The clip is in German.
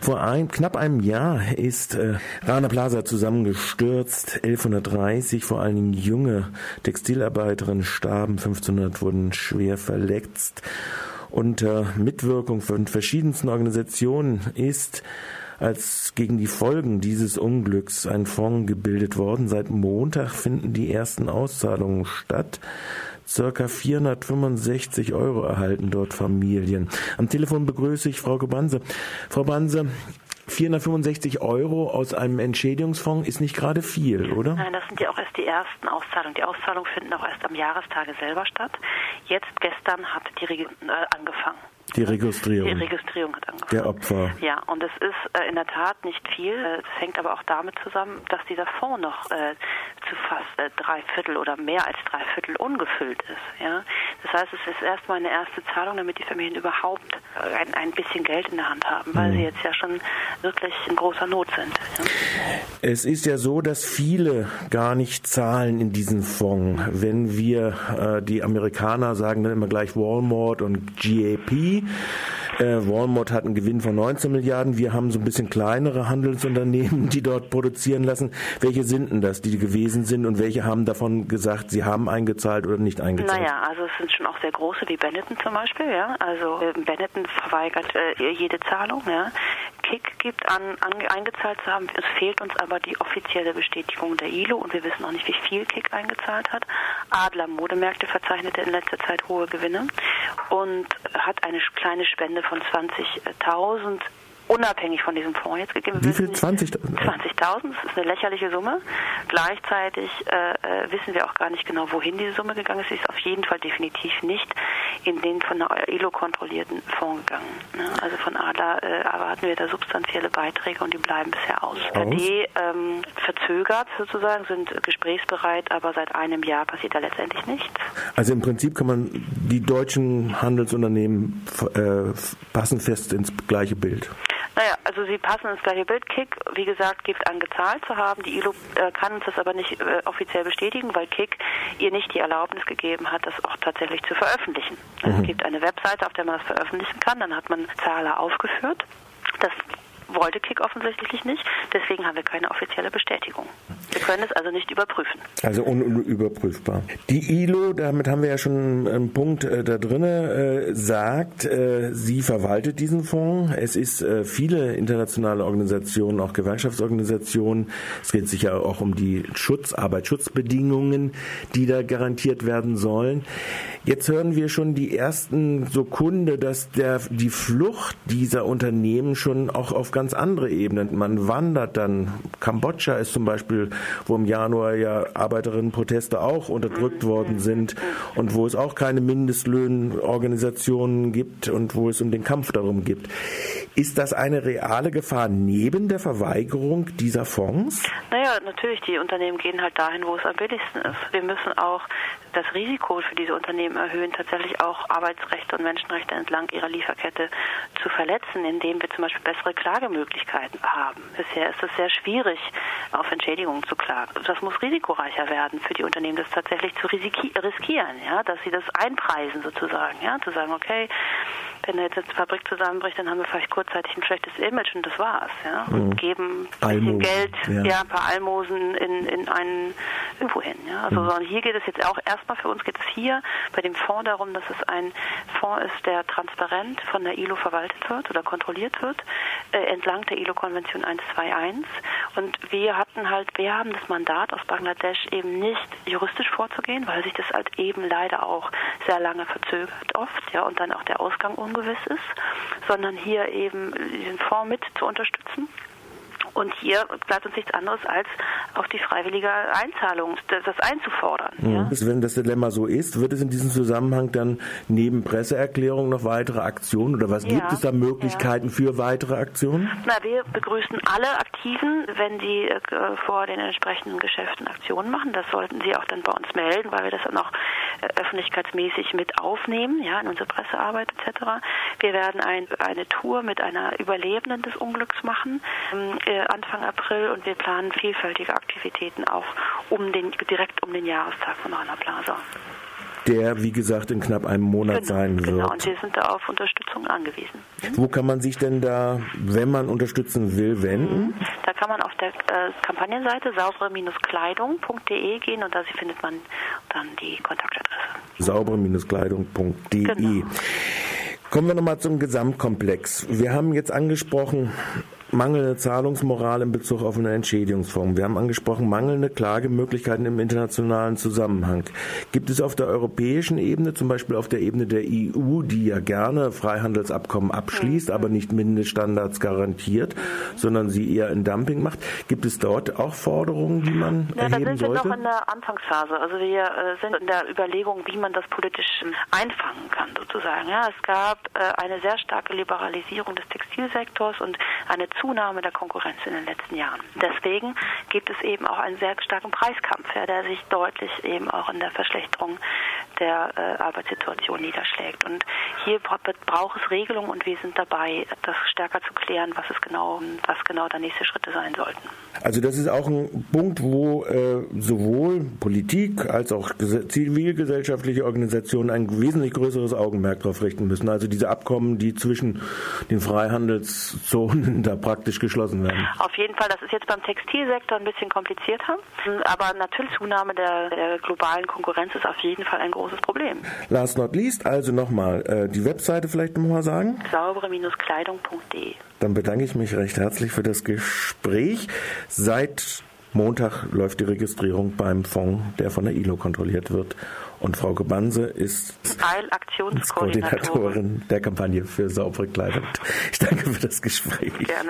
Vor ein, knapp einem Jahr ist äh, Rana Plaza zusammengestürzt. 1130 vor allen Dingen junge Textilarbeiterinnen starben, 1500 wurden schwer verletzt. Unter Mitwirkung von verschiedensten Organisationen ist als gegen die Folgen dieses Unglücks ein Fonds gebildet worden. Seit Montag finden die ersten Auszahlungen statt. Circa 465 Euro erhalten dort Familien. Am Telefon begrüße ich Frau Gebanse. Frau Banse, 465 Euro aus einem Entschädigungsfonds ist nicht gerade viel, oder? Nein, das sind ja auch erst die ersten Auszahlungen. Die Auszahlungen finden auch erst am Jahrestage selber statt. Jetzt gestern hat die Regierung äh, angefangen. Die Registrierung. Die Registrierung hat angefangen. Der Opfer. Ja, und es ist äh, in der Tat nicht viel. Es hängt aber auch damit zusammen, dass dieser Fonds noch äh, zu fast äh, drei Viertel oder mehr als drei Viertel ungefüllt ist. Ja? Das heißt, es ist erstmal eine erste Zahlung, damit die Familien überhaupt ein, ein bisschen Geld in der Hand haben, weil mhm. sie jetzt ja schon wirklich in großer Not sind. Ja? Es ist ja so, dass viele gar nicht zahlen in diesen Fonds. Wenn wir, äh, die Amerikaner sagen dann immer gleich Walmart und GAP, äh, Walmart hat einen Gewinn von 19 Milliarden. Wir haben so ein bisschen kleinere Handelsunternehmen, die dort produzieren lassen. Welche sind denn das, die gewesen sind und welche haben davon gesagt, sie haben eingezahlt oder nicht eingezahlt? Naja, also es sind schon auch sehr große, wie Benetton zum Beispiel. Ja? Also äh, Benetton verweigert äh, jede Zahlung. Ja? Kick gibt an, an, eingezahlt zu haben. Es fehlt uns aber die offizielle Bestätigung der ILO und wir wissen auch nicht, wie viel Kick eingezahlt hat. Adler Modemärkte verzeichnete in letzter Zeit hohe Gewinne und hat eine kleine Spende von 20.000 unabhängig von diesem Fonds jetzt gegeben. Wie viel? 20.000? 20.000, das ist eine lächerliche Summe. Gleichzeitig äh, äh, wissen wir auch gar nicht genau, wohin diese Summe gegangen ist. Sie ist auf jeden Fall definitiv nicht in den von der ILO kontrollierten Fonds gegangen. Ne? Also von ADA äh, erwarten wir da substanzielle Beiträge und die bleiben bisher aus. aus? Die ähm, verzögert sozusagen, sind gesprächsbereit, aber seit einem Jahr passiert da letztendlich nichts. Also im Prinzip kann man die deutschen Handelsunternehmen äh, passen fest ins gleiche Bild. Naja, also sie passen ins gleiche Bild. Kick, wie gesagt, gibt an gezahlt zu haben. Die ILO äh, kann uns das aber nicht äh, offiziell bestätigen, weil Kick ihr nicht die Erlaubnis gegeben hat, das auch tatsächlich zu veröffentlichen. Also mhm. Es gibt eine Webseite, auf der man das veröffentlichen kann. Dann hat man Zahler aufgeführt. Das wollte Kick offensichtlich nicht. Deswegen haben wir keine offizielle Bestätigung. Wir können es also nicht überprüfen. Also unüberprüfbar. Die ILO, damit haben wir ja schon einen Punkt äh, da drin, äh, sagt, äh, sie verwaltet diesen Fonds. Es ist äh, viele internationale Organisationen, auch Gewerkschaftsorganisationen. Es geht sich ja auch um die Schutz, Arbeitsschutzbedingungen, die da garantiert werden sollen. Jetzt hören wir schon die ersten so Kunde, dass der, die Flucht dieser Unternehmen schon auch auf ganz andere Ebenen. Man wandert dann. Kambodscha ist zum Beispiel, wo im Januar ja Arbeiterinnenproteste auch unterdrückt worden sind und wo es auch keine Mindestlöhnorganisationen gibt und wo es um den Kampf darum gibt. Ist das eine reale Gefahr neben der Verweigerung dieser Fonds? Naja, natürlich, die Unternehmen gehen halt dahin, wo es am billigsten ist. Wir müssen auch das Risiko für diese Unternehmen erhöhen, tatsächlich auch Arbeitsrechte und Menschenrechte entlang ihrer Lieferkette zu verletzen, indem wir zum Beispiel bessere Klagemöglichkeiten haben. Bisher ist es sehr schwierig, auf Entschädigungen zu klagen. Das muss risikoreicher werden für die Unternehmen, das tatsächlich zu riskieren, ja, dass sie das einpreisen sozusagen, ja, zu sagen, okay, wenn jetzt eine Fabrik zusammenbricht, dann haben wir vielleicht kurzzeitig ein schlechtes Image und das war's, ja. Und mhm. geben ein bisschen Geld, ja. ja, ein paar Almosen in, in einen irgendwo hin, ja. Also mhm. hier geht es jetzt auch erstmal für uns geht es hier bei dem Fonds darum, dass es ein Fonds ist, der transparent von der ILO verwaltet wird oder kontrolliert wird, äh, entlang der ILO-Konvention 121. Und wir hatten halt, wir haben das Mandat aus Bangladesch eben nicht juristisch vorzugehen, weil sich das halt eben leider auch sehr lange verzögert oft, ja, und dann auch der Ausgang ungewiss ungewiss ist, sondern hier eben diesen Fonds mit zu unterstützen. Und hier bleibt uns nichts anderes, als auf die freiwillige Einzahlung das einzufordern. Mhm. Ja. Wenn das Dilemma so ist, wird es in diesem Zusammenhang dann neben Presseerklärungen noch weitere Aktionen oder was ja. gibt es da Möglichkeiten ja. für weitere Aktionen? Na, wir begrüßen alle Aktiven, wenn sie äh, vor den entsprechenden Geschäften Aktionen machen. Das sollten sie auch dann bei uns melden, weil wir das dann auch öffentlichkeitsmäßig mit aufnehmen, ja, in unsere Pressearbeit etc. Wir werden ein, eine Tour mit einer Überlebenden des Unglücks machen. Ähm, äh, Anfang April und wir planen vielfältige Aktivitäten auch um den, direkt um den Jahrestag von Rana Plaza. Der, wie gesagt, in knapp einem Monat genau, sein wird. Genau, und wir sind da auf Unterstützung angewiesen. Wo kann man sich denn da, wenn man unterstützen will, wenden? Mhm. Da kann man auf der äh, Kampagnenseite saubere-kleidung.de gehen und da findet man dann die Kontaktadresse. saubere-kleidung.de genau. Kommen wir nochmal zum Gesamtkomplex. Wir haben jetzt angesprochen, mangelnde Zahlungsmoral in Bezug auf eine Entschädigungsform. Wir haben angesprochen mangelnde Klagemöglichkeiten im internationalen Zusammenhang. Gibt es auf der europäischen Ebene, zum Beispiel auf der Ebene der EU, die ja gerne Freihandelsabkommen abschließt, mhm. aber nicht Mindeststandards garantiert, sondern sie eher in Dumping macht, gibt es dort auch Forderungen, die man ja, erheben da sind sollte? wir noch in der Anfangsphase. Also wir äh, sind in der Überlegung, wie man das politisch einfangen kann, sozusagen. Ja, es gab äh, eine sehr starke Liberalisierung des Textilsektors und eine Zunahme der Konkurrenz in den letzten Jahren. Deswegen gibt es eben auch einen sehr starken Preiskampf, ja, der sich deutlich eben auch in der Verschlechterung der äh, Arbeitssituation niederschlägt. Und hier braucht es Regelungen und wir sind dabei, das stärker zu klären, was es genau, was genau der nächste Schritte sein sollten. Also das ist auch ein Punkt, wo äh, sowohl Politik als auch zivilgesellschaftliche Organisationen ein wesentlich größeres Augenmerk darauf richten müssen. Also diese Abkommen, die zwischen den Freihandelszonen da praktisch geschlossen werden. Auf jeden Fall, das ist jetzt beim Textilsektor ein bisschen komplizierter, aber natürlich Zunahme der, der globalen Konkurrenz ist auf jeden Fall ein großes Problem. Last not least, also nochmal äh, die Webseite vielleicht nochmal sagen. saubere-kleidung.de Dann bedanke ich mich recht herzlich für das Gespräch. Seit Montag läuft die Registrierung beim Fonds, der von der ILO kontrolliert wird. Und Frau Gebanse ist Teilaktionskoordinatorin der Kampagne für saubere Kleidung. Ich danke für das Gespräch. Gerne.